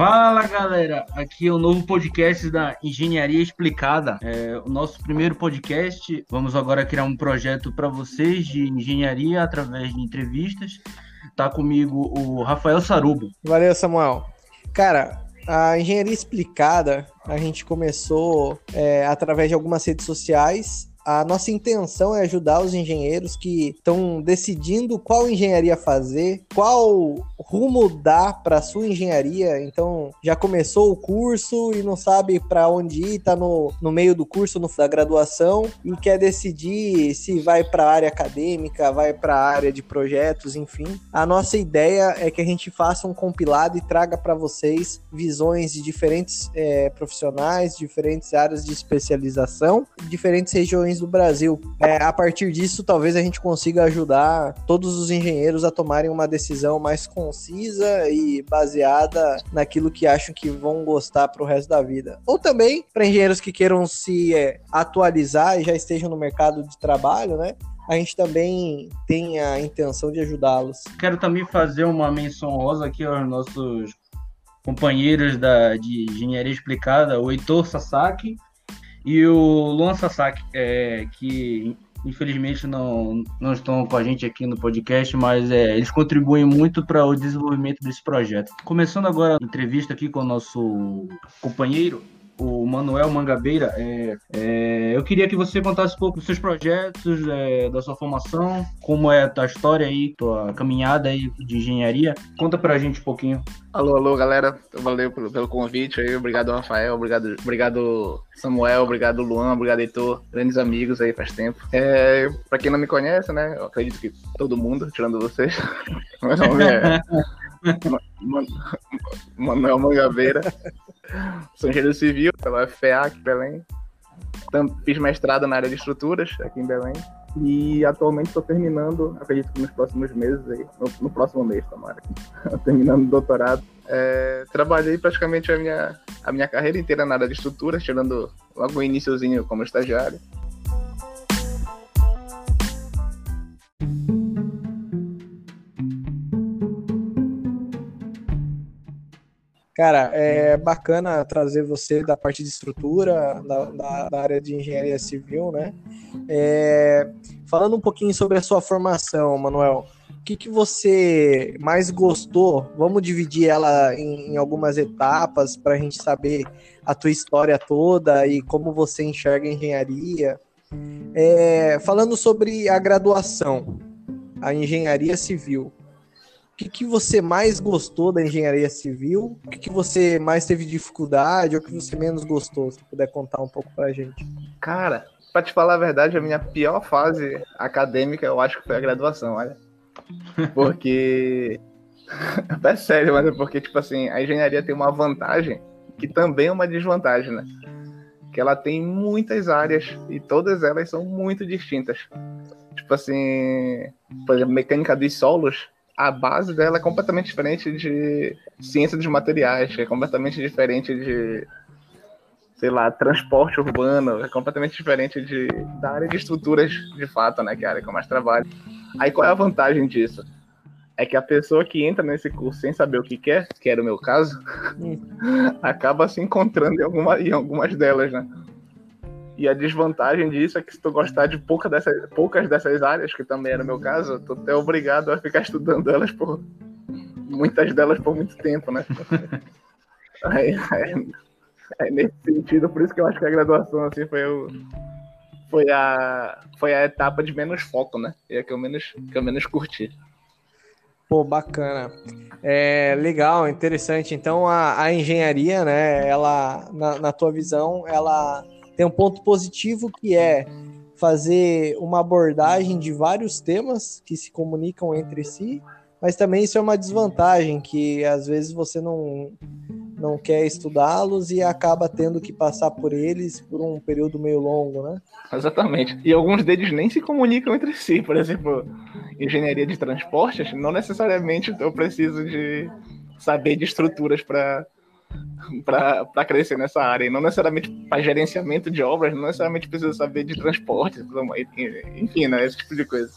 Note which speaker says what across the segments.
Speaker 1: Fala galera, aqui é o novo podcast da Engenharia Explicada. É o nosso primeiro podcast. Vamos agora criar um projeto para vocês de engenharia através de entrevistas. Tá comigo o Rafael Sarubo.
Speaker 2: Valeu, Samuel. Cara, a engenharia explicada a gente começou é, através de algumas redes sociais a nossa intenção é ajudar os engenheiros que estão decidindo qual engenharia fazer, qual rumo dar para sua engenharia. Então, já começou o curso e não sabe para onde ir, está no, no meio do curso, no, da graduação, e quer decidir se vai para a área acadêmica, vai para a área de projetos, enfim. A nossa ideia é que a gente faça um compilado e traga para vocês visões de diferentes é, profissionais, diferentes áreas de especialização, diferentes regiões do Brasil. É, a partir disso, talvez a gente consiga ajudar todos os engenheiros a tomarem uma decisão mais concisa e baseada naquilo que acham que vão gostar para o resto da vida. Ou também para engenheiros que queiram se é, atualizar e já estejam no mercado de trabalho, né? a gente também tem a intenção de ajudá-los.
Speaker 1: Quero também fazer uma menção rosa aqui aos nossos companheiros da, de engenharia explicada, o Heitor Sasaki e o Luan Sasaki, é, que infelizmente não, não estão com a gente aqui no podcast, mas é, eles contribuem muito para o desenvolvimento desse projeto. Começando agora a entrevista aqui com o nosso companheiro, o Manuel Mangabeira. É, é, eu queria que você contasse um pouco dos seus projetos, é, da sua formação, como é a tua história aí, tua caminhada aí de engenharia. Conta pra gente um pouquinho.
Speaker 3: Alô, alô, galera. Valeu pelo, pelo convite aí. Obrigado, Rafael. Obrigado, obrigado Samuel. Obrigado, Luan. Obrigado, Heitor. Grandes amigos aí faz tempo. É, pra quem não me conhece, né? Eu acredito que todo mundo, tirando vocês. Meu nome é Manuel Mangabeira. Sou engenheiro civil pela em Belém. Fiz mestrado na área de estruturas aqui em Belém. E atualmente estou terminando, acredito que nos próximos meses aí, no, no próximo mês, tomara, terminando o doutorado. É, trabalhei praticamente a minha, a minha carreira inteira na área de estruturas, tirando logo o iníciozinho como estagiário.
Speaker 2: Cara, é bacana trazer você da parte de estrutura, da, da, da área de engenharia civil, né? É, falando um pouquinho sobre a sua formação, Manuel, o que, que você mais gostou? Vamos dividir ela em, em algumas etapas para a gente saber a tua história toda e como você enxerga a engenharia. É, falando sobre a graduação, a engenharia civil que, que você mais gostou da engenharia civil? O que, que você mais teve dificuldade ou o que você menos gostou? Se puder contar um pouco pra gente.
Speaker 3: Cara, pra te falar a verdade, a minha pior fase acadêmica eu acho que foi a graduação, olha. Porque. é sério, mas é porque, tipo assim, a engenharia tem uma vantagem que também é uma desvantagem, né? Que ela tem muitas áreas e todas elas são muito distintas. Tipo assim, por exemplo, mecânica dos solos a base dela é completamente diferente de ciência dos materiais, é completamente diferente de, sei lá, transporte urbano, é completamente diferente de, da área de estruturas de fato, né, que é a área que eu mais trabalho. Aí qual é a vantagem disso? É que a pessoa que entra nesse curso sem saber o que quer, que era o meu caso, acaba se encontrando em, alguma, em algumas delas, né? E a desvantagem disso é que se tu gostar de pouca dessas, poucas dessas áreas, que também era o meu caso, tu é obrigado a ficar estudando elas por muitas delas por muito tempo, né? aí, aí, aí, nesse sentido, por isso que eu acho que a graduação assim foi o, foi a foi a etapa de menos foco, né? E a que eu menos que eu menos curti.
Speaker 2: Pô, bacana. É legal, interessante. Então a, a engenharia, né? Ela na, na tua visão, ela tem um ponto positivo que é fazer uma abordagem de vários temas que se comunicam entre si, mas também isso é uma desvantagem, que às vezes você não, não quer estudá-los e acaba tendo que passar por eles por um período meio longo, né?
Speaker 3: Exatamente. E alguns deles nem se comunicam entre si. Por exemplo, engenharia de transportes, não necessariamente eu preciso de saber de estruturas para para crescer nessa área. E não necessariamente para gerenciamento de obras, não necessariamente precisa saber de transporte, enfim, né? Esse tipo de coisa.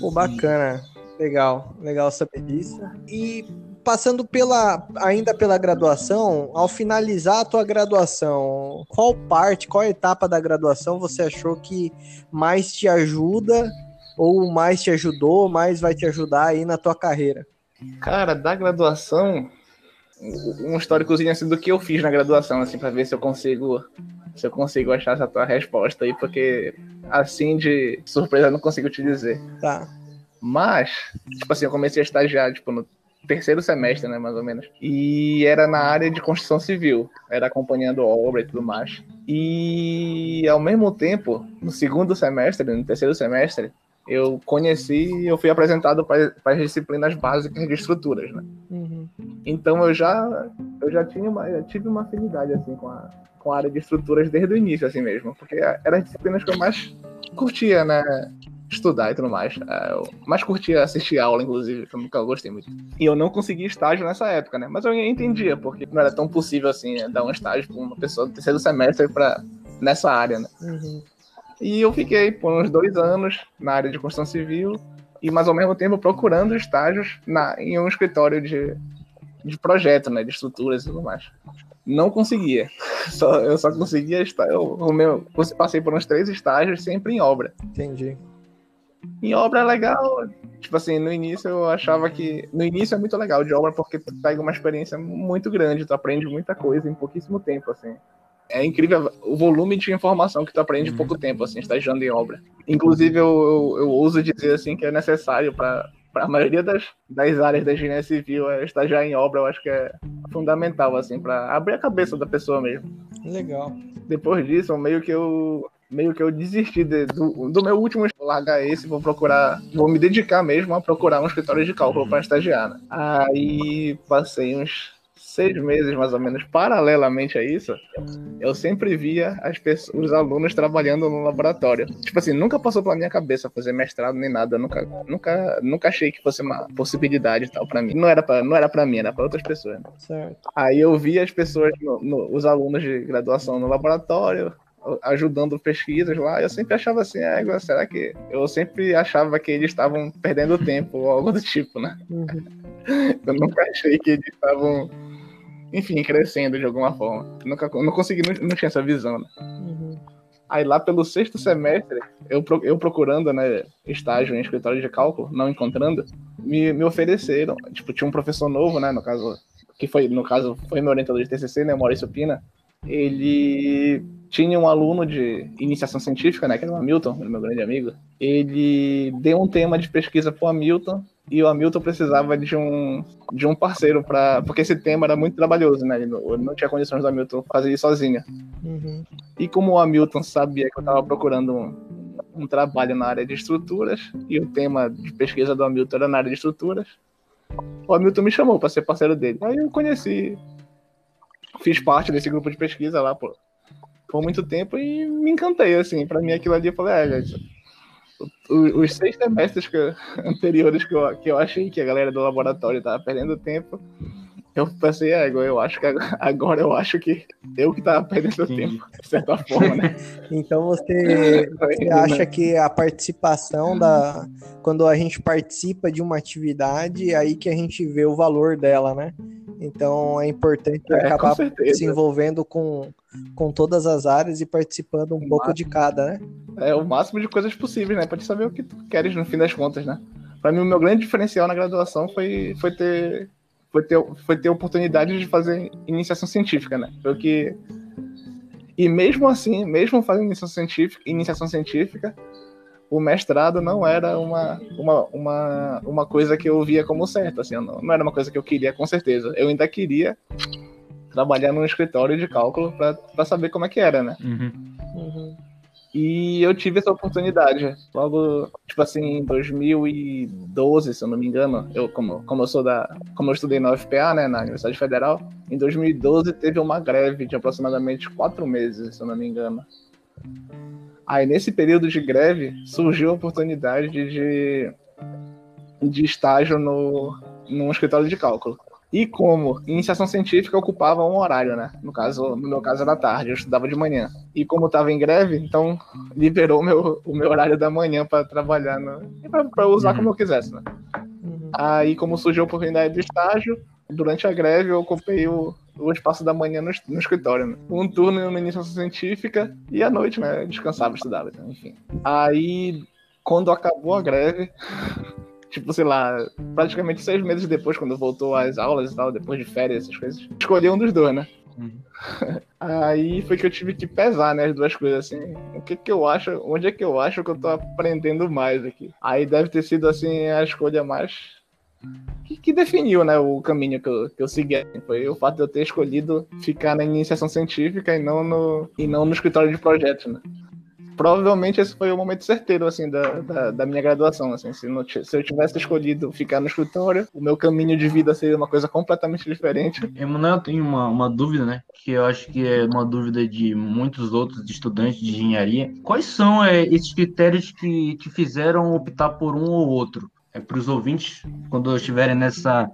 Speaker 2: Pô, bacana. Legal, legal saber disso. E passando pela ainda pela graduação, ao finalizar a tua graduação, qual parte, qual etapa da graduação você achou que mais te ajuda ou mais te ajudou, mais vai te ajudar aí na tua carreira?
Speaker 3: Cara, da graduação, um históricozinho assim do que eu fiz na graduação, assim, para ver se eu consigo se eu consigo achar essa tua resposta aí, porque assim de surpresa eu não consigo te dizer.
Speaker 2: Tá.
Speaker 3: Mas, tipo assim, eu comecei a estagiar, tipo, no terceiro semestre, né, mais ou menos. E era na área de construção civil, era acompanhando obra e tudo mais. E ao mesmo tempo, no segundo semestre, no terceiro semestre, eu conheci e eu fui apresentado para as disciplinas básicas de estruturas, né? Uhum. Então eu já eu já tinha uma, eu tive uma afinidade assim com a, com a área de estruturas desde o início assim mesmo, porque eram as disciplinas que eu mais curtia, né? estudar e tudo mais. É, eu mais curtia assistir aula, inclusive, que eu nunca gostei muito. E eu não consegui estágio nessa época, né? Mas eu entendia, porque não era tão possível assim né, dar um estágio para uma pessoa do terceiro semestre para nessa área, né? Uhum. E eu fiquei por uns dois anos na área de construção civil e, mais ao mesmo tempo, procurando estágios na, em um escritório de, de projeto, né? De estruturas e tudo mais. Não conseguia. Só, eu só conseguia estar. Eu, o meu, passei por uns três estágios sempre em obra.
Speaker 2: Entendi.
Speaker 3: Em obra é legal, tipo assim, no início eu achava que. No início é muito legal de obra porque tu pega uma experiência muito grande, tu aprende muita coisa em pouquíssimo tempo, assim. É incrível o volume de informação que tu aprende em pouco tempo, assim, estagiando em obra. Inclusive, eu, eu, eu ouso dizer, assim, que é necessário para a maioria das, das áreas da engenharia civil, é estagiar em obra, eu acho que é fundamental, assim, para abrir a cabeça da pessoa mesmo.
Speaker 2: Legal.
Speaker 3: Depois disso, meio que eu meio que eu desisti de, do, do, meu último largar esse, vou procurar, vou me dedicar mesmo a procurar um escritório de cálculo para estagiar. Né? Aí passei uns seis meses mais ou menos paralelamente a isso, eu sempre via as pessoas, os alunos trabalhando no laboratório. Tipo assim, nunca passou pela minha cabeça fazer mestrado nem nada, nunca, nunca, nunca achei que fosse uma possibilidade tal para mim. Não era para, não era para mim, era para outras pessoas. Né?
Speaker 2: Certo.
Speaker 3: Aí eu via as pessoas, no, no, os alunos de graduação no laboratório, ajudando pesquisas lá, eu sempre achava assim, é, será que. Eu sempre achava que eles estavam perdendo tempo ou algo do tipo, né? Uhum. Eu nunca achei que eles estavam, enfim, crescendo de alguma forma. Nunca, não consegui, não, não tinha essa visão, né? Uhum. Aí lá pelo sexto semestre, eu, eu procurando, né, estágio em escritório de cálculo, não encontrando, me, me ofereceram, tipo, tinha um professor novo, né, no caso, que foi, no caso, foi meu orientador de TCC, né, Maurício Pina, ele tinha um aluno de iniciação científica, né, que era o Hamilton, meu grande amigo. Ele deu um tema de pesquisa para o Hamilton e o Hamilton precisava de um, de um parceiro para porque esse tema era muito trabalhoso, né? Ele não, ele não tinha condições do Hamilton fazer isso sozinho. Uhum. E como o Hamilton sabia que eu estava procurando um, um trabalho na área de estruturas e o tema de pesquisa do Hamilton era na área de estruturas, o Hamilton me chamou para ser parceiro dele. Aí eu conheci, fiz parte desse grupo de pesquisa lá por, por muito tempo e me encantei, assim. Pra mim aquilo ali, eu falei, é, gente, os seis semestres que, anteriores que eu, que eu achei que a galera do laboratório tava perdendo tempo, eu pensei, é, eu acho que agora eu acho que eu que tava perdendo Sim. tempo, de certa forma, né?
Speaker 2: então você, você acha que a participação da. Quando a gente participa de uma atividade, é aí que a gente vê o valor dela, né? Então é importante é, acabar se envolvendo com, com todas as áreas e participando um o pouco máximo, de cada, né?
Speaker 3: É, o máximo de coisas possíveis, né? Pra te saber o que tu queres no fim das contas, né? Pra mim, o meu grande diferencial na graduação foi, foi ter foi ter, foi ter oportunidade de fazer iniciação científica, né? Porque e mesmo assim, mesmo fazendo iniciação científica, iniciação científica, o mestrado não era uma, uma, uma, uma coisa que eu via como certa, assim, não, não era uma coisa que eu queria com certeza. Eu ainda queria trabalhar num escritório de cálculo para saber como é que era, né? Uhum. Uhum. E eu tive essa oportunidade. Logo, tipo assim, em 2012, se eu não me engano, eu, como, como eu sou da. Como eu estudei na UFPA, né, na Universidade Federal, em 2012 teve uma greve de aproximadamente quatro meses, se eu não me engano. Aí, nesse período de greve, surgiu a oportunidade de, de estágio no, num escritório de cálculo. E como iniciação científica ocupava um horário, né? No caso, no meu caso era tarde, eu estudava de manhã. E como estava em greve, então liberou meu, o meu horário da manhã para trabalhar, para usar uhum. como eu quisesse, né? Uhum. Aí, como surgiu a oportunidade de estágio, Durante a greve, eu ocupei o, o espaço da manhã no, no escritório, né? Um turno na iniciação científica e à noite, né? Descansava, estudava, então, enfim. Aí, quando acabou a greve, tipo, sei lá, praticamente seis meses depois, quando voltou às aulas e tal, depois de férias, essas coisas, escolhi um dos dois, né? Uhum. Aí foi que eu tive que pesar, né, as duas coisas, assim, o que que eu acho, onde é que eu acho que eu tô aprendendo mais aqui. Aí deve ter sido, assim, a escolha mais que, que, definiu né, o caminho que eu, que eu segui. Foi o fato de eu ter escolhido ficar na iniciação científica e não no, e não no escritório de projetos. Né? Provavelmente esse foi o momento certeiro assim, da, da, da minha graduação. Assim. Se, não, se, eu tivesse escolhido ficar no escritório, o meu caminho de vida seria uma coisa completamente diferente.
Speaker 1: Emanuel, tem uma, uma dúvida, né? Que eu acho que é uma dúvida de muitos outros estudantes de engenharia. Quais são é, esses critérios que te fizeram optar por um ou outro? é, para os ouvintes quando estiverem nessa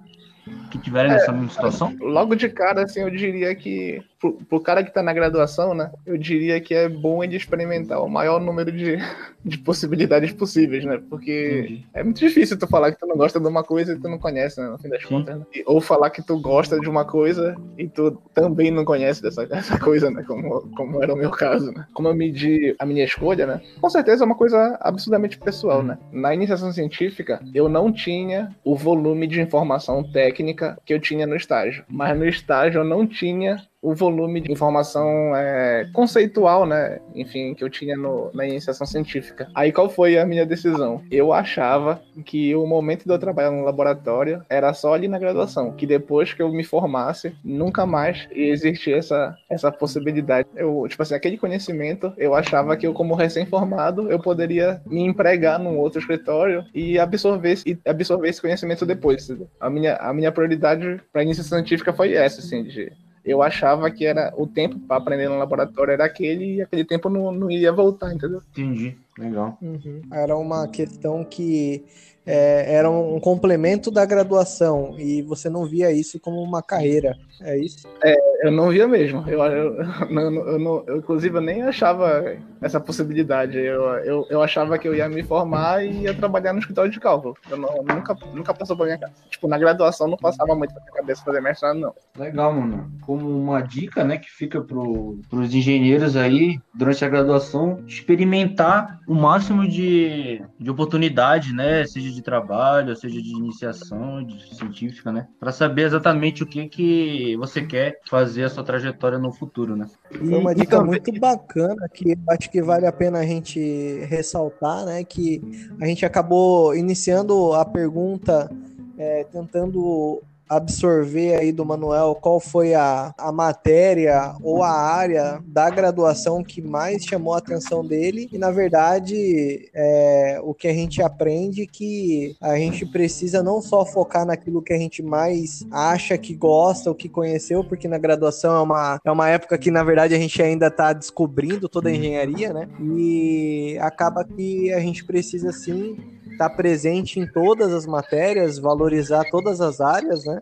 Speaker 1: que tiverem nessa é, mesma situação?
Speaker 3: Logo de cara, assim, eu diria que pro, pro cara que tá na graduação, né? Eu diria que é bom ele experimentar o maior número de, de possibilidades possíveis, né? Porque Entendi. é muito difícil tu falar que tu não gosta de uma coisa e tu não conhece, né? No fim das Sim. contas. Né? Ou falar que tu gosta de uma coisa e tu também não conhece dessa, dessa coisa, né? Como, como era o meu caso, né? Como eu medi a minha escolha, né? Com certeza é uma coisa absurdamente pessoal, né? Na iniciação científica, eu não tinha o volume de informação técnica que eu tinha no estágio. Mas no estágio eu não tinha o volume de informação é, conceitual, né? Enfim, que eu tinha no, na iniciação científica. Aí qual foi a minha decisão? Eu achava que o momento de eu trabalhar no laboratório era só ali na graduação, que depois que eu me formasse, nunca mais ia existir essa, essa possibilidade. Eu, tipo assim, aquele conhecimento, eu achava que eu, como recém-formado, eu poderia me empregar num outro escritório e absorver, e absorver esse conhecimento depois. A minha, a minha prioridade para a iniciação científica foi essa, assim, de eu achava que era o tempo para aprender no laboratório era aquele e aquele tempo não, não ia voltar, entendeu?
Speaker 1: Entendi, legal.
Speaker 2: Uhum. Era uma questão que é, era um complemento da graduação e você não via isso como uma carreira, é isso?
Speaker 3: É, eu não via mesmo. Eu, eu, eu, eu, não, eu inclusive, eu nem achava essa possibilidade. Eu, eu, eu achava que eu ia me formar e ia trabalhar no escritório de cálculo. Eu não, nunca, nunca passou pra minha casa. Tipo, na graduação não passava muito pra minha cabeça fazer mestrado, não.
Speaker 1: Legal, mano. Como uma dica, né, que fica pro, pros engenheiros aí, durante a graduação, experimentar o máximo de, de oportunidade, né, seja de trabalho, seja de iniciação, de científica, né, para saber exatamente o que que você quer fazer a sua trajetória no futuro, né.
Speaker 2: E uma dica também... muito bacana que acho que vale a pena a gente ressaltar, né, que a gente acabou iniciando a pergunta é, tentando absorver aí do Manuel qual foi a, a matéria ou a área da graduação que mais chamou a atenção dele. E na verdade é, o que a gente aprende que a gente precisa não só focar naquilo que a gente mais acha que gosta ou que conheceu porque na graduação é uma, é uma época que na verdade a gente ainda está descobrindo toda a engenharia né? E acaba que a gente precisa sim estar tá presente em todas as matérias, valorizar todas as áreas, né?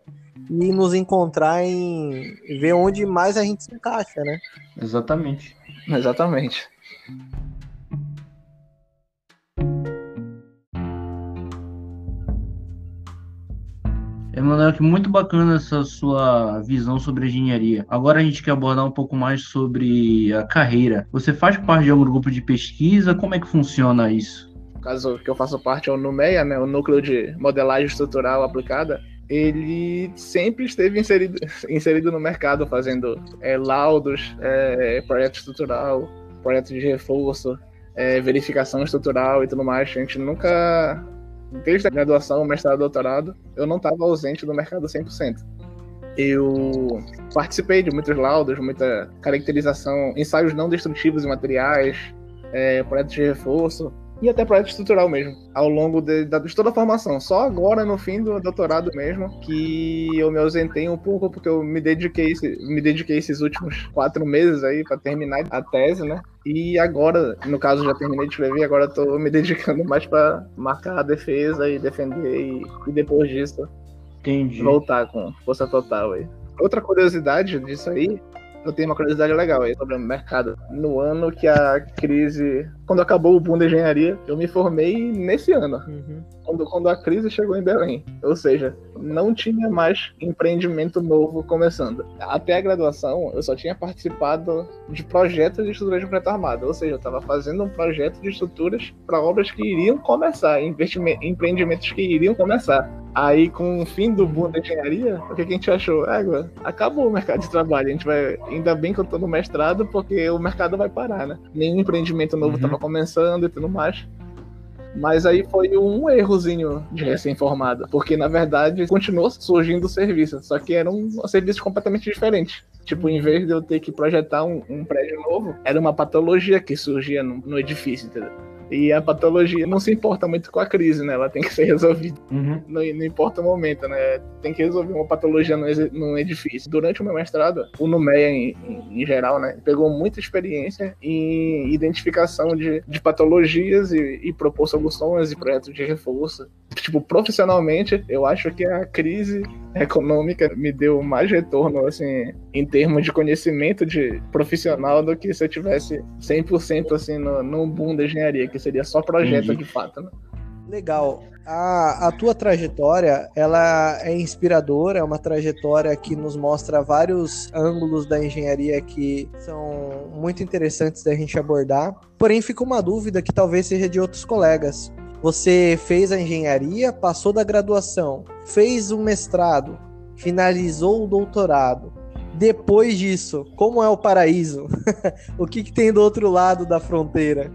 Speaker 2: E nos encontrar em ver onde mais a gente se encaixa, né?
Speaker 1: Exatamente.
Speaker 3: Exatamente.
Speaker 1: Emanuel, que muito bacana essa sua visão sobre engenharia. Agora a gente quer abordar um pouco mais sobre a carreira. Você faz parte de algum grupo de pesquisa? Como é que funciona isso?
Speaker 3: Caso que eu faço parte é o NUMEA, né, o Núcleo de Modelagem Estrutural Aplicada, ele sempre esteve inserido, inserido no mercado, fazendo é, laudos, é, projeto estrutural, projeto de reforço, é, verificação estrutural e tudo mais. A gente nunca, desde a graduação, mestrado, doutorado, eu não estava ausente do mercado 100%. Eu participei de muitos laudos, muita caracterização, ensaios não destrutivos de materiais, é, projetos de reforço, e até projeto estrutural mesmo, ao longo de, de, toda a formação. Só agora, no fim do doutorado mesmo, que eu me ausentei um pouco, porque eu me dediquei, me dediquei esses últimos quatro meses aí para terminar a tese, né? E agora, no caso, já terminei de escrever, agora estou me dedicando mais para marcar a defesa e defender, e, e depois disso,
Speaker 1: Entendi.
Speaker 3: voltar com força total aí. Outra curiosidade disso aí eu tenho uma curiosidade legal aí sobre o mercado. No ano que a crise. Quando acabou o boom da engenharia, eu me formei nesse ano. Uhum. Quando, quando a crise chegou em Belém. Ou seja, não tinha mais empreendimento novo começando. Até a graduação, eu só tinha participado de projetos de estruturas de projeto armado. Ou seja, eu estava fazendo um projeto de estruturas para obras que iriam começar, empreendimentos que iriam começar. Aí, com o fim do boom da engenharia, o que a gente achou? É, acabou o mercado de trabalho. A gente vai. Ainda bem que eu tô no mestrado, porque o mercado vai parar, né? Nenhum empreendimento novo estava uhum. Começando e tudo mais. Mas aí foi um errozinho de recém-formado, porque na verdade continuou surgindo o serviço, só que era um serviço completamente diferente. Tipo, em vez de eu ter que projetar um, um prédio novo, era uma patologia que surgia no, no edifício, entendeu? E a patologia não se importa muito com a crise, né? Ela tem que ser resolvida. Uhum. Não, não, importa o momento, né? Tem que resolver uma patologia num edifício. Durante o meu mestrado, o NUMEA, em, em, em, geral, né? Pegou muita experiência em identificação de, de patologias e, e propor soluções e projetos de reforço. Tipo, profissionalmente, eu acho que a crise econômica me deu mais retorno, assim, em termos de conhecimento de profissional do que se eu tivesse 100% assim no, no boom da engenharia, que seria só projeto Entendi. de fato, né?
Speaker 2: Legal. A, a tua trajetória, ela é inspiradora, é uma trajetória que nos mostra vários ângulos da engenharia que são muito interessantes da gente abordar. Porém, fica uma dúvida que talvez seja de outros colegas. Você fez a engenharia, passou da graduação, fez um mestrado, finalizou o doutorado. Depois disso, como é o paraíso? o que, que tem do outro lado da fronteira?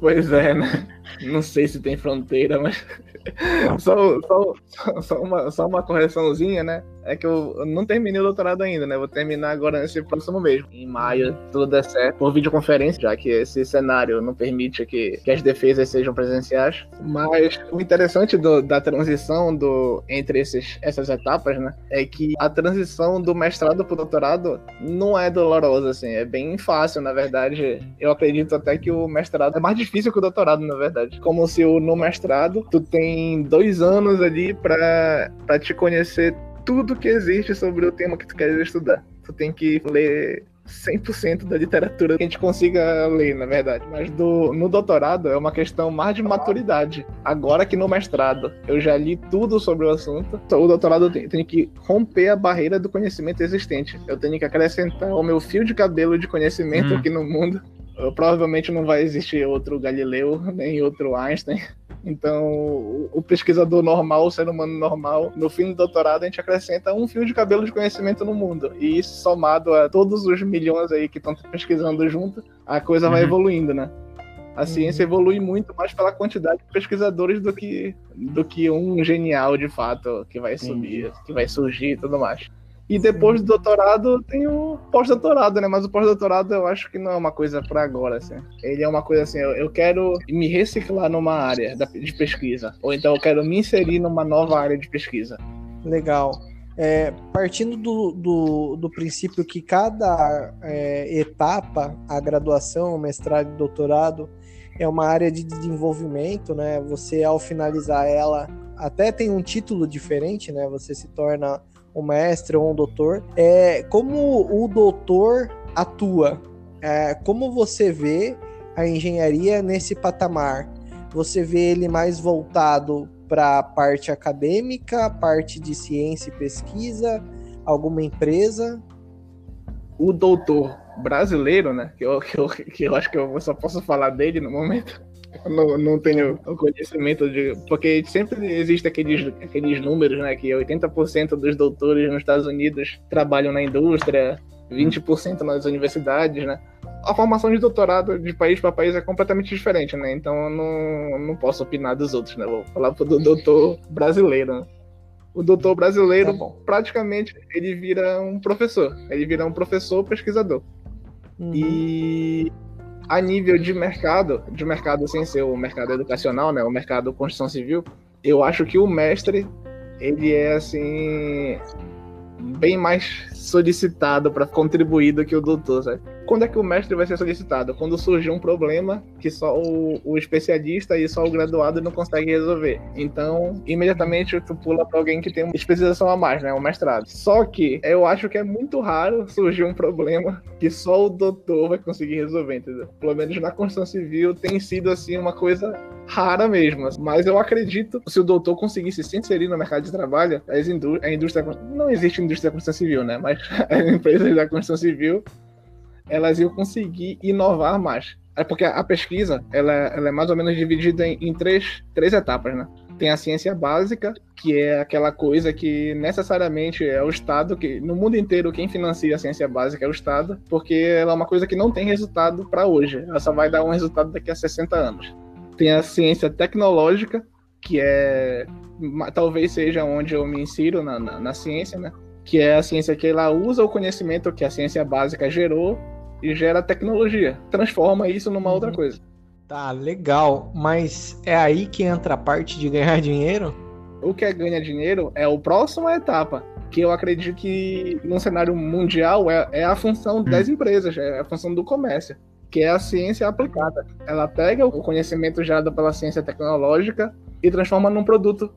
Speaker 3: Pois é, né? Não sei se tem fronteira, mas só, só, só, uma, só uma correçãozinha, né? É que eu não terminei o doutorado ainda, né? Vou terminar agora nesse próximo mês. Em maio, tudo der certo. Por videoconferência, já que esse cenário não permite que, que as defesas sejam presenciais. Mas o interessante do, da transição do, entre esses, essas etapas, né? É que a transição do mestrado pro doutorado não é dolorosa, assim. É bem fácil, na verdade. Eu acredito até que o mestrado é mais difícil que o doutorado, na verdade. Como se no mestrado tu tem dois anos ali para te conhecer tudo que existe sobre o tema que tu queres estudar. Tu tem que ler 100% da literatura que a gente consiga ler, na verdade. Mas do, no doutorado é uma questão mais de maturidade. Agora que no mestrado eu já li tudo sobre o assunto, o doutorado tem, tem que romper a barreira do conhecimento existente. Eu tenho que acrescentar o meu fio de cabelo de conhecimento hum. aqui no mundo. Provavelmente não vai existir outro Galileu, nem outro Einstein. Então, o pesquisador normal, o ser humano normal, no fim do doutorado, a gente acrescenta um fio de cabelo de conhecimento no mundo. E isso somado a todos os milhões aí que estão pesquisando junto, a coisa uhum. vai evoluindo, né? A ciência uhum. evolui muito mais pela quantidade de pesquisadores do que, do que um genial de fato que vai subir, que vai surgir e tudo mais. E depois do doutorado tem o pós-doutorado, né? Mas o pós-doutorado eu acho que não é uma coisa para agora, assim. Ele é uma coisa assim, eu, quero me reciclar numa área de pesquisa. Ou então eu quero me inserir numa nova área de pesquisa.
Speaker 2: Legal. É, partindo do, do, do, princípio que cada é, etapa, a graduação, mestrado e doutorado, é uma área de desenvolvimento, né? Você, ao finalizar ela, até tem um título diferente, né? Você se torna um mestre ou um doutor. É, como o doutor atua? É, como você vê a engenharia nesse patamar? Você vê ele mais voltado para a parte acadêmica, parte de ciência e pesquisa, alguma empresa?
Speaker 3: O doutor brasileiro, né? Que eu, que eu, que eu acho que eu só posso falar dele no momento não, não tenho conhecimento de. Porque sempre existe aqueles, aqueles números, né? Que 80% dos doutores nos Estados Unidos trabalham na indústria, 20% nas universidades, né? A formação de doutorado de país para país é completamente diferente, né? Então eu não, não posso opinar dos outros, né? Vou falar do doutor brasileiro, né? O doutor brasileiro, tá praticamente, ele vira um professor. Ele vira um professor pesquisador. Uhum. E a nível de mercado, de mercado sem ser o mercado educacional, né, o mercado construção civil, eu acho que o mestre ele é assim bem mais solicitado para contribuir do que o doutor, sabe? Quando é que o mestre vai ser solicitado? Quando surge um problema que só o, o especialista e só o graduado não consegue resolver. Então, imediatamente tu pula para alguém que tem uma especialização a mais, né? Um mestrado. Só que eu acho que é muito raro surgir um problema que só o doutor vai conseguir resolver, entendeu? Pelo menos na construção civil tem sido assim uma coisa rara mesmo. Mas eu acredito se o doutor conseguisse se inserir no mercado de trabalho, as indú a indústria não existe indústria da construção civil, né? Mas as empresas da construção civil elas iam conseguir inovar mais. É porque a pesquisa ela, ela é mais ou menos dividida em, em, três, três etapas, né? Tem a ciência básica, que é aquela coisa que necessariamente é o Estado, que no mundo inteiro quem financia a ciência básica é o Estado, porque ela é uma coisa que não tem resultado para hoje, ela só vai dar um resultado daqui a 60 anos. Tem a ciência tecnológica, que é talvez seja onde eu me insiro na, na, na ciência, né? Que é a ciência que ela usa o conhecimento que a ciência básica gerou e gera tecnologia. Transforma isso numa outra uhum. coisa.
Speaker 2: Tá, legal. Mas é aí que entra a parte de ganhar dinheiro?
Speaker 3: O que é ganhar dinheiro é a próxima etapa. Que eu acredito que no cenário mundial é, é a função hum. das empresas, é a função do comércio, que é a ciência aplicada. Ela pega o conhecimento gerado pela ciência tecnológica e transforma num produto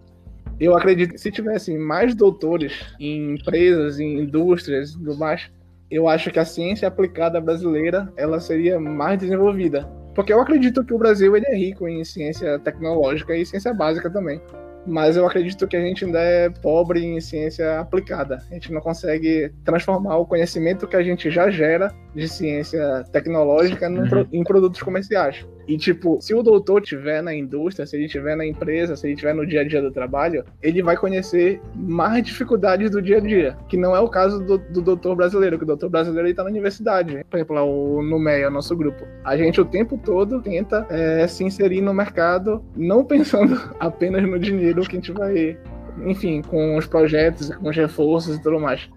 Speaker 3: eu acredito que se tivessem mais doutores em empresas, em indústrias e tudo mais, eu acho que a ciência aplicada brasileira ela seria mais desenvolvida. Porque eu acredito que o Brasil ele é rico em ciência tecnológica e ciência básica também mas eu acredito que a gente ainda é pobre em ciência aplicada. A gente não consegue transformar o conhecimento que a gente já gera de ciência tecnológica uhum. em produtos comerciais. E, tipo, se o doutor estiver na indústria, se ele estiver na empresa, se ele estiver no dia a dia do trabalho, ele vai conhecer mais dificuldades do dia a dia, que não é o caso do, do doutor brasileiro, que o doutor brasileiro está na universidade. Por exemplo, lá o nosso grupo. A gente o tempo todo tenta é, se inserir no mercado, não pensando apenas no dinheiro que a gente vai, enfim, com os projetos, com os reforços e tudo mais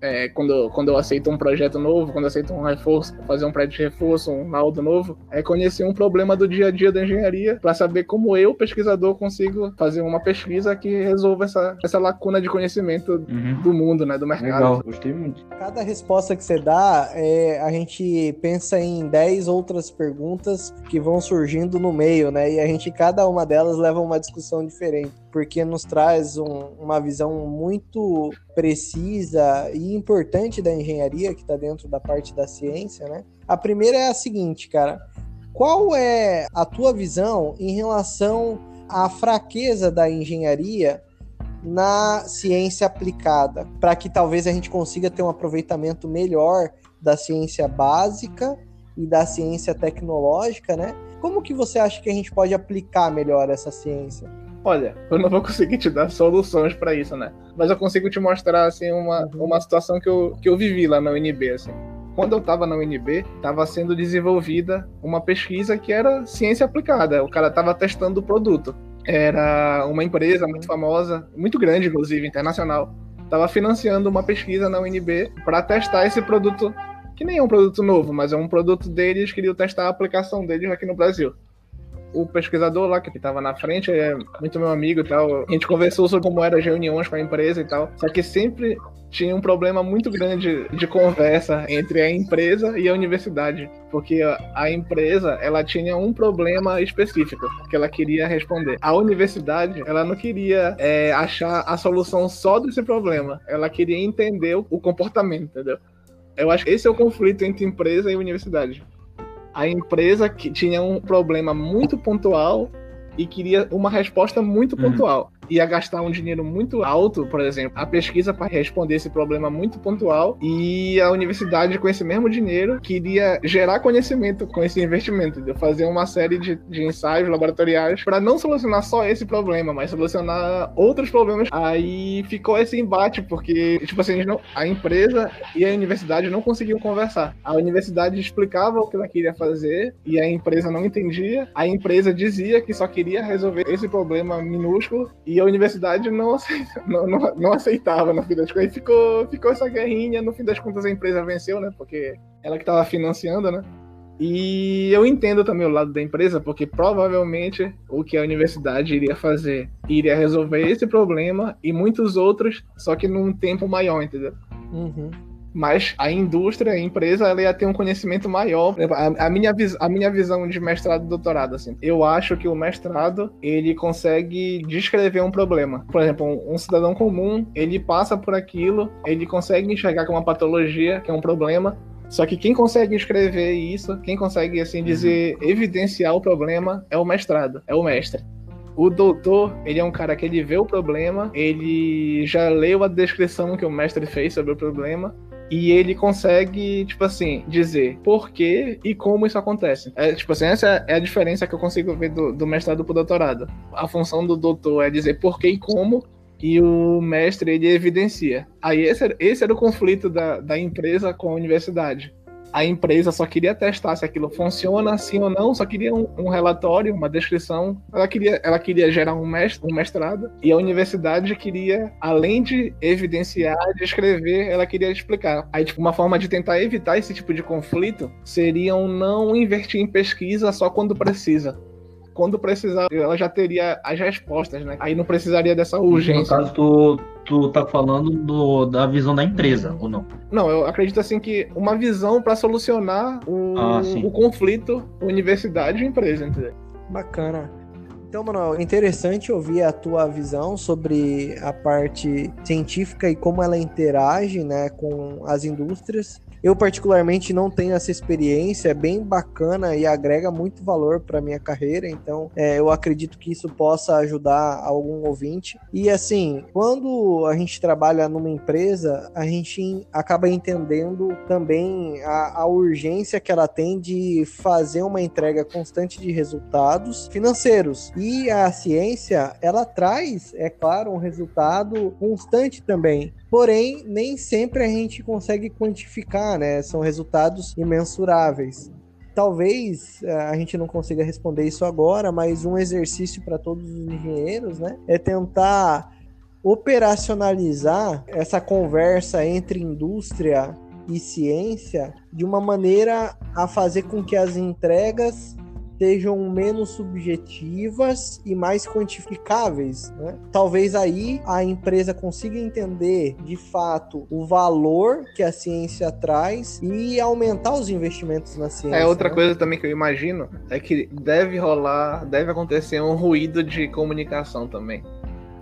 Speaker 3: é, quando, quando eu aceito um projeto novo, quando eu aceito um reforço, fazer um prédio de reforço, um laudo novo, é conhecer um problema do dia a dia da engenharia para saber como eu, pesquisador, consigo fazer uma pesquisa que resolva essa, essa lacuna de conhecimento uhum. do mundo, né, do mercado. Legal,
Speaker 2: gostei muito. Cada resposta que você dá, é, a gente pensa em 10 outras perguntas que vão surgindo no meio, né, e a gente, cada uma delas leva uma discussão diferente porque nos traz um, uma visão muito precisa e importante da engenharia, que está dentro da parte da ciência, né? A primeira é a seguinte, cara. Qual é a tua visão em relação à fraqueza da engenharia na ciência aplicada, para que talvez a gente consiga ter um aproveitamento melhor da ciência básica e da ciência tecnológica, né? Como que você acha que a gente pode aplicar melhor essa ciência?
Speaker 3: Olha, eu não vou conseguir te dar soluções para isso, né? Mas eu consigo te mostrar, assim, uma, uhum. uma situação que eu, que eu vivi lá na UNB, assim. Quando eu estava na UNB, estava sendo desenvolvida uma pesquisa que era ciência aplicada. O cara estava testando o produto. Era uma empresa muito famosa, muito grande, inclusive, internacional. Estava financiando uma pesquisa na UNB para testar esse produto, que nem é um produto novo, mas é um produto deles, queriam testar a aplicação deles aqui no Brasil o pesquisador lá que estava na frente é muito meu amigo e tal. A gente conversou sobre como eram as reuniões com a empresa e tal. Só que sempre tinha um problema muito grande de conversa entre a empresa e a universidade, porque a empresa ela tinha um problema específico que ela queria responder. A universidade ela não queria é, achar a solução só desse problema, ela queria entender o comportamento, entendeu? Eu acho que esse é o conflito entre empresa e universidade a empresa que tinha um problema muito pontual e queria uma resposta muito uhum. pontual ia gastar um dinheiro muito alto, por exemplo, a pesquisa para responder esse problema muito pontual e a universidade com esse mesmo dinheiro queria gerar conhecimento com esse investimento, de fazer uma série de, de ensaios laboratoriais para não solucionar só esse problema, mas solucionar outros problemas. Aí ficou esse embate porque tipo assim, não, a empresa e a universidade não conseguiam conversar. A universidade explicava o que ela queria fazer e a empresa não entendia. A empresa dizia que só queria resolver esse problema minúsculo e a universidade não, aceita, não, não, aceitava, no fim das contas. ficou, ficou essa guerrinha, no fim das contas a empresa venceu, né? Porque ela que estava financiando, né? E eu entendo também o lado da empresa, porque provavelmente o que a universidade iria fazer iria resolver esse problema e muitos outros, só que num tempo maior, entendeu?
Speaker 2: Uhum.
Speaker 3: Mas a indústria, a empresa, ela ia ter um conhecimento maior. A, a, minha, a minha visão de mestrado e doutorado, assim, eu acho que o mestrado, ele consegue descrever um problema. Por exemplo, um, um cidadão comum, ele passa por aquilo, ele consegue enxergar que é uma patologia, que é um problema, só que quem consegue escrever isso, quem consegue, assim dizer, evidenciar o problema é o mestrado, é o mestre. O doutor, ele é um cara que ele vê o problema, ele já leu a descrição que o mestre fez sobre o problema, e ele consegue, tipo assim, dizer por que e como isso acontece. É, tipo assim, essa é a diferença que eu consigo ver do, do mestrado pro doutorado. A função do doutor é dizer por que e como, e o mestre ele evidencia. Aí esse, esse era o conflito da, da empresa com a universidade a empresa só queria testar se aquilo funciona sim ou não, só queria um, um, relatório, uma descrição. Ela queria, ela queria gerar um, um mestrado e a universidade queria, além de evidenciar, de escrever, ela queria explicar. Aí, tipo, uma forma de tentar evitar esse tipo de conflito seria não investir em pesquisa só quando precisa quando precisar, ela já teria as respostas, né? Aí não precisaria dessa urgência.
Speaker 1: No caso, tu, tu tá falando do, da visão da empresa, ou não?
Speaker 3: Não, eu acredito assim que uma visão para solucionar o, ah, o conflito universidade e empresa, entendeu?
Speaker 2: Bacana. Então, Manuel, interessante ouvir a tua visão sobre a parte científica e como ela interage né, com as indústrias. Eu, particularmente, não tenho essa experiência, é bem bacana e agrega muito valor para minha carreira, então é, eu acredito que isso possa ajudar algum ouvinte. E assim, quando a gente trabalha numa empresa, a gente acaba entendendo também a, a urgência que ela tem de fazer uma entrega constante de resultados financeiros. E a ciência, ela traz, é claro, um resultado constante também. Porém, nem sempre a gente consegue quantificar, né? São resultados imensuráveis. Talvez eh, a gente não consiga responder isso agora, mas um exercício para todos os engenheiros, né, é tentar operacionalizar essa conversa entre indústria e ciência de uma maneira a fazer com que as entregas sejam menos subjetivas e mais quantificáveis. Né? Talvez aí a empresa consiga entender de fato o valor que a ciência traz e aumentar os investimentos na ciência.
Speaker 3: É outra
Speaker 2: né?
Speaker 3: coisa também que eu imagino é que deve rolar, deve acontecer um ruído de comunicação também.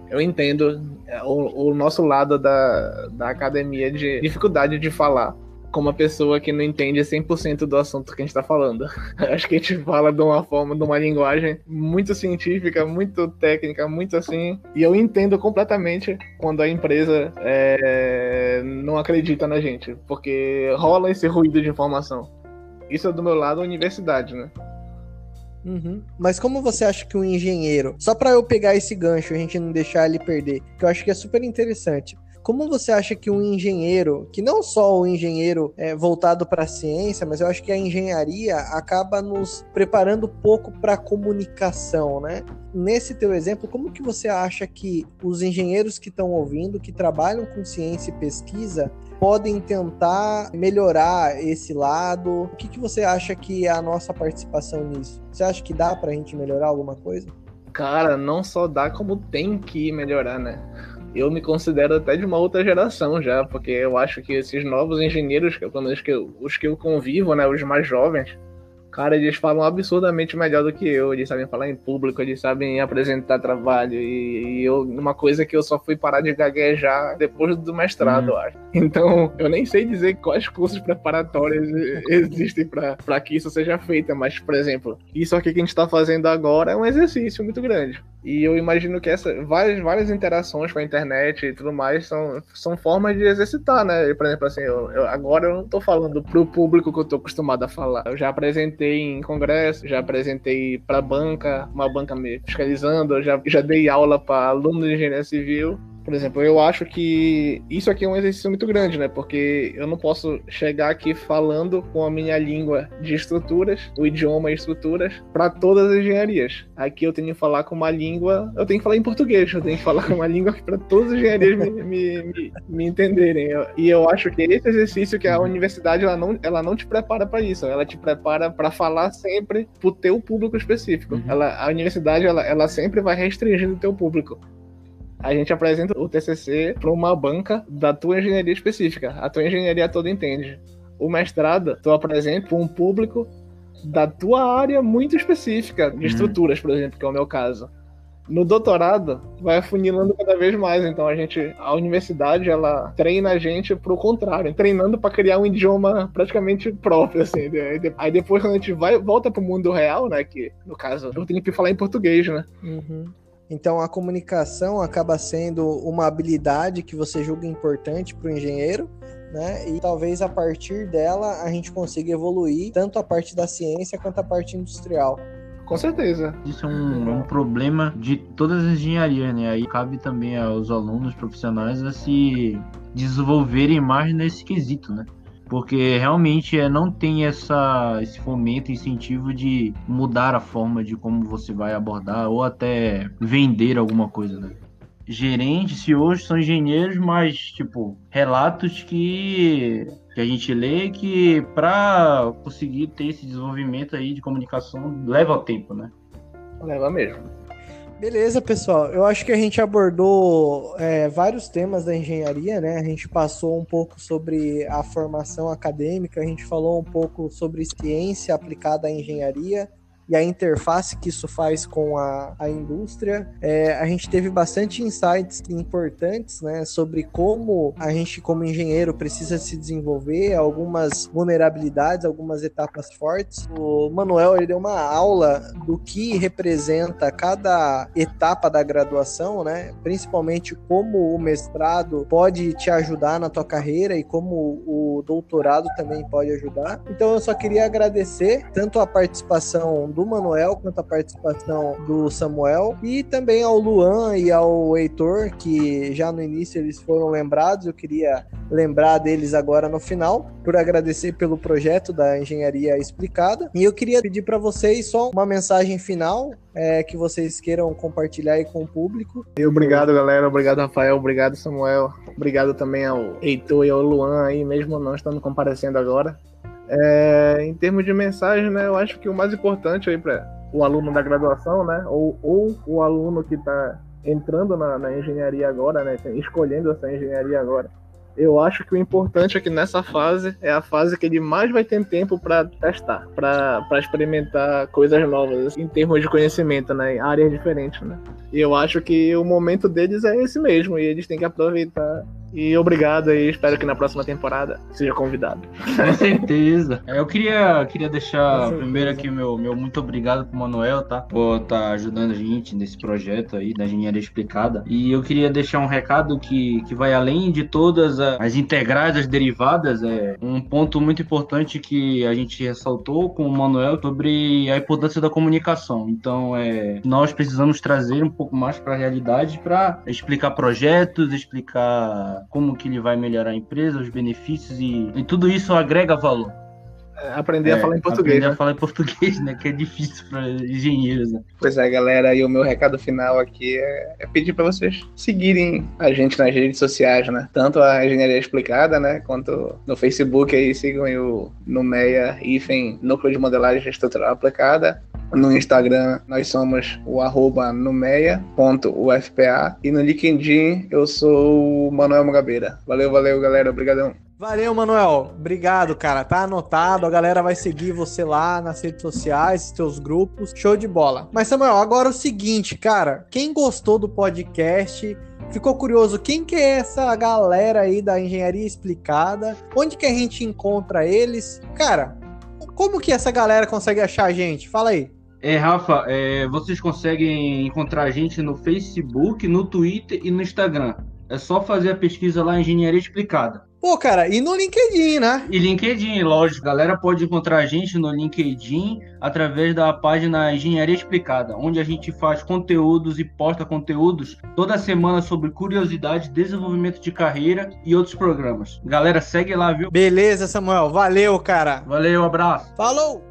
Speaker 3: Eu entendo é, o, o nosso lado da, da academia de dificuldade de falar como uma pessoa que não entende 100% do assunto que a gente está falando. Acho que a gente fala de uma forma, de uma linguagem muito científica, muito técnica, muito assim. E eu entendo completamente quando a empresa é, não acredita na gente, porque rola esse ruído de informação. Isso é do meu lado, a universidade, né?
Speaker 2: Uhum. Mas como você acha que um engenheiro, só para eu pegar esse gancho, a gente não deixar ele perder, que eu acho que é super interessante. Como você acha que um engenheiro, que não só o engenheiro é voltado para a ciência, mas eu acho que a engenharia acaba nos preparando pouco para a comunicação, né? Nesse teu exemplo, como que você acha que os engenheiros que estão ouvindo, que trabalham com ciência e pesquisa, podem tentar melhorar esse lado? O que, que você acha que é a nossa participação nisso? Você acha que dá para a gente melhorar alguma coisa?
Speaker 3: Cara, não só dá, como tem que melhorar, né? Eu me considero até de uma outra geração já, porque eu acho que esses novos engenheiros, pelo menos que eu, os que eu convivo, né, os mais jovens, Cara, eles falam absurdamente melhor do que eu. Eles sabem falar em público, eles sabem apresentar trabalho. E, e eu, uma coisa que eu só fui parar de gaguejar depois do mestrado, uhum. acho. Então, eu nem sei dizer quais cursos preparatórios existem para que isso seja feito. Mas, por exemplo, isso aqui que a gente está fazendo agora é um exercício muito grande. E eu imagino que essa, várias, várias interações com a internet e tudo mais são, são formas de exercitar, né? Por exemplo, assim, eu, eu agora eu não estou falando pro público que eu estou acostumado a falar. Eu já apresentei em congresso, já apresentei para banca, uma banca me fiscalizando, já, já dei aula para alunos de engenharia civil. Por exemplo, eu acho que isso aqui é um exercício muito grande, né? Porque eu não posso chegar aqui falando com a minha língua de estruturas, o idioma e estruturas, para todas as engenharias. Aqui eu tenho que falar com uma língua, eu tenho que falar em português, eu tenho que falar com uma língua para todas as engenharias me, me, me, me entenderem. E eu acho que esse exercício que a universidade ela não, ela não te prepara para isso, ela te prepara para falar sempre pro teu público específico. Uhum. Ela, a universidade ela, ela sempre vai restringindo o teu público. A gente apresenta o TCC para uma banca da tua engenharia específica. A tua engenharia toda entende. O mestrado, tu apresenta para um público da tua área muito específica, de uhum. estruturas, por exemplo, que é o meu caso. No doutorado, vai afunilando cada vez mais. Então a gente, a universidade, ela treina a gente pro contrário, treinando para criar um idioma praticamente próprio, assim. Aí depois quando a gente vai, volta pro mundo real, né, que no caso eu tenho que falar em português, né?
Speaker 2: Uhum. Então a comunicação acaba sendo uma habilidade que você julga importante para o engenheiro, né? E talvez a partir dela a gente consiga evoluir tanto a parte da ciência quanto a parte industrial.
Speaker 3: Com certeza.
Speaker 1: Isso é um, é um problema de todas as engenharias, né? Aí cabe também aos alunos profissionais a se desenvolverem mais nesse quesito, né? Porque realmente é, não tem essa, esse fomento, incentivo de mudar a forma de como você vai abordar ou até vender alguma coisa, né? gerentes, CEOs são engenheiros, mas, tipo, relatos que, que a gente lê que para conseguir ter esse desenvolvimento aí de comunicação leva tempo, né?
Speaker 3: Leva mesmo.
Speaker 2: Beleza, pessoal. Eu acho que a gente abordou é, vários temas da engenharia, né? A gente passou um pouco sobre a formação acadêmica, a gente falou um pouco sobre ciência aplicada à engenharia, e a interface que isso faz com a, a indústria. É, a gente teve bastante insights importantes né, sobre como a gente, como engenheiro, precisa se desenvolver, algumas vulnerabilidades, algumas etapas fortes. O Manuel ele deu uma aula do que representa cada etapa da graduação, né? principalmente como o mestrado pode te ajudar na tua carreira e como o doutorado também pode ajudar. Então eu só queria agradecer tanto a participação do Manuel quanto a participação do Samuel e também ao Luan e ao Heitor, que já no início eles foram lembrados. Eu queria lembrar deles agora no final, por agradecer pelo projeto da Engenharia Explicada. E eu queria pedir para vocês só uma mensagem final é, que vocês queiram compartilhar aí com o público.
Speaker 3: Obrigado, galera. Obrigado, Rafael. Obrigado, Samuel. Obrigado também ao Heitor e ao Luan aí, mesmo não estando comparecendo agora. É, em termos de mensagem, né, eu acho que o mais importante aí para o aluno da graduação, né, ou, ou o aluno que está entrando na, na, engenharia agora, né, escolhendo essa engenharia agora, eu acho que o importante é que nessa fase é a fase que ele mais vai ter tempo para testar, para experimentar coisas novas em termos de conhecimento, né, áreas diferentes, né. E eu acho que o momento deles é esse mesmo e eles têm que aproveitar e obrigado e espero que na próxima temporada seja convidado.
Speaker 1: Com certeza. Eu queria, queria deixar primeiro aqui meu, meu muito obrigado pro Manuel, tá? Por estar tá ajudando a gente nesse projeto aí da Engenharia Explicada. E eu queria deixar um recado que, que vai além de todas as integrais, as derivadas. É um ponto muito importante que a gente ressaltou com o Manuel sobre a importância da comunicação. Então, é, nós precisamos trazer um pouco mais para a realidade para explicar projetos, explicar como que ele vai melhorar a empresa, os benefícios e, e tudo isso agrega valor.
Speaker 3: É, aprender é, a falar em português.
Speaker 1: Aprender
Speaker 3: né?
Speaker 1: a falar em português, né? Que é difícil para engenheiros. Né?
Speaker 3: Pois é, galera. E o meu recado final aqui é, é pedir para vocês seguirem a gente nas redes sociais, né? Tanto a Engenharia Explicada, né? Quanto no Facebook aí, sigam o Numeia IFEM Núcleo de Modelagem Estrutural Aplicada. No Instagram, nós somos o arroba numeia.ufpa. E no LinkedIn, eu sou o Manuel Mugabeira. Valeu, valeu, galera. Obrigadão.
Speaker 2: Valeu, Manuel. Obrigado, cara. Tá anotado. A galera vai seguir você lá nas redes sociais, seus grupos. Show de bola. Mas, Samuel, agora é o seguinte, cara. Quem gostou do podcast, ficou curioso, quem que é essa galera aí da Engenharia Explicada? Onde que a gente encontra eles? Cara, como que essa galera consegue achar a gente? Fala aí.
Speaker 1: É, Rafa, é, vocês conseguem encontrar a gente no Facebook, no Twitter e no Instagram. É só fazer a pesquisa lá Engenharia Explicada.
Speaker 2: Pô, cara, e no LinkedIn, né?
Speaker 1: E LinkedIn, lógico. Galera pode encontrar a gente no LinkedIn através da página Engenharia Explicada, onde a gente faz conteúdos e posta conteúdos toda semana sobre curiosidade, desenvolvimento de carreira e outros programas. Galera, segue lá, viu?
Speaker 2: Beleza, Samuel. Valeu, cara.
Speaker 1: Valeu, abraço.
Speaker 2: Falou!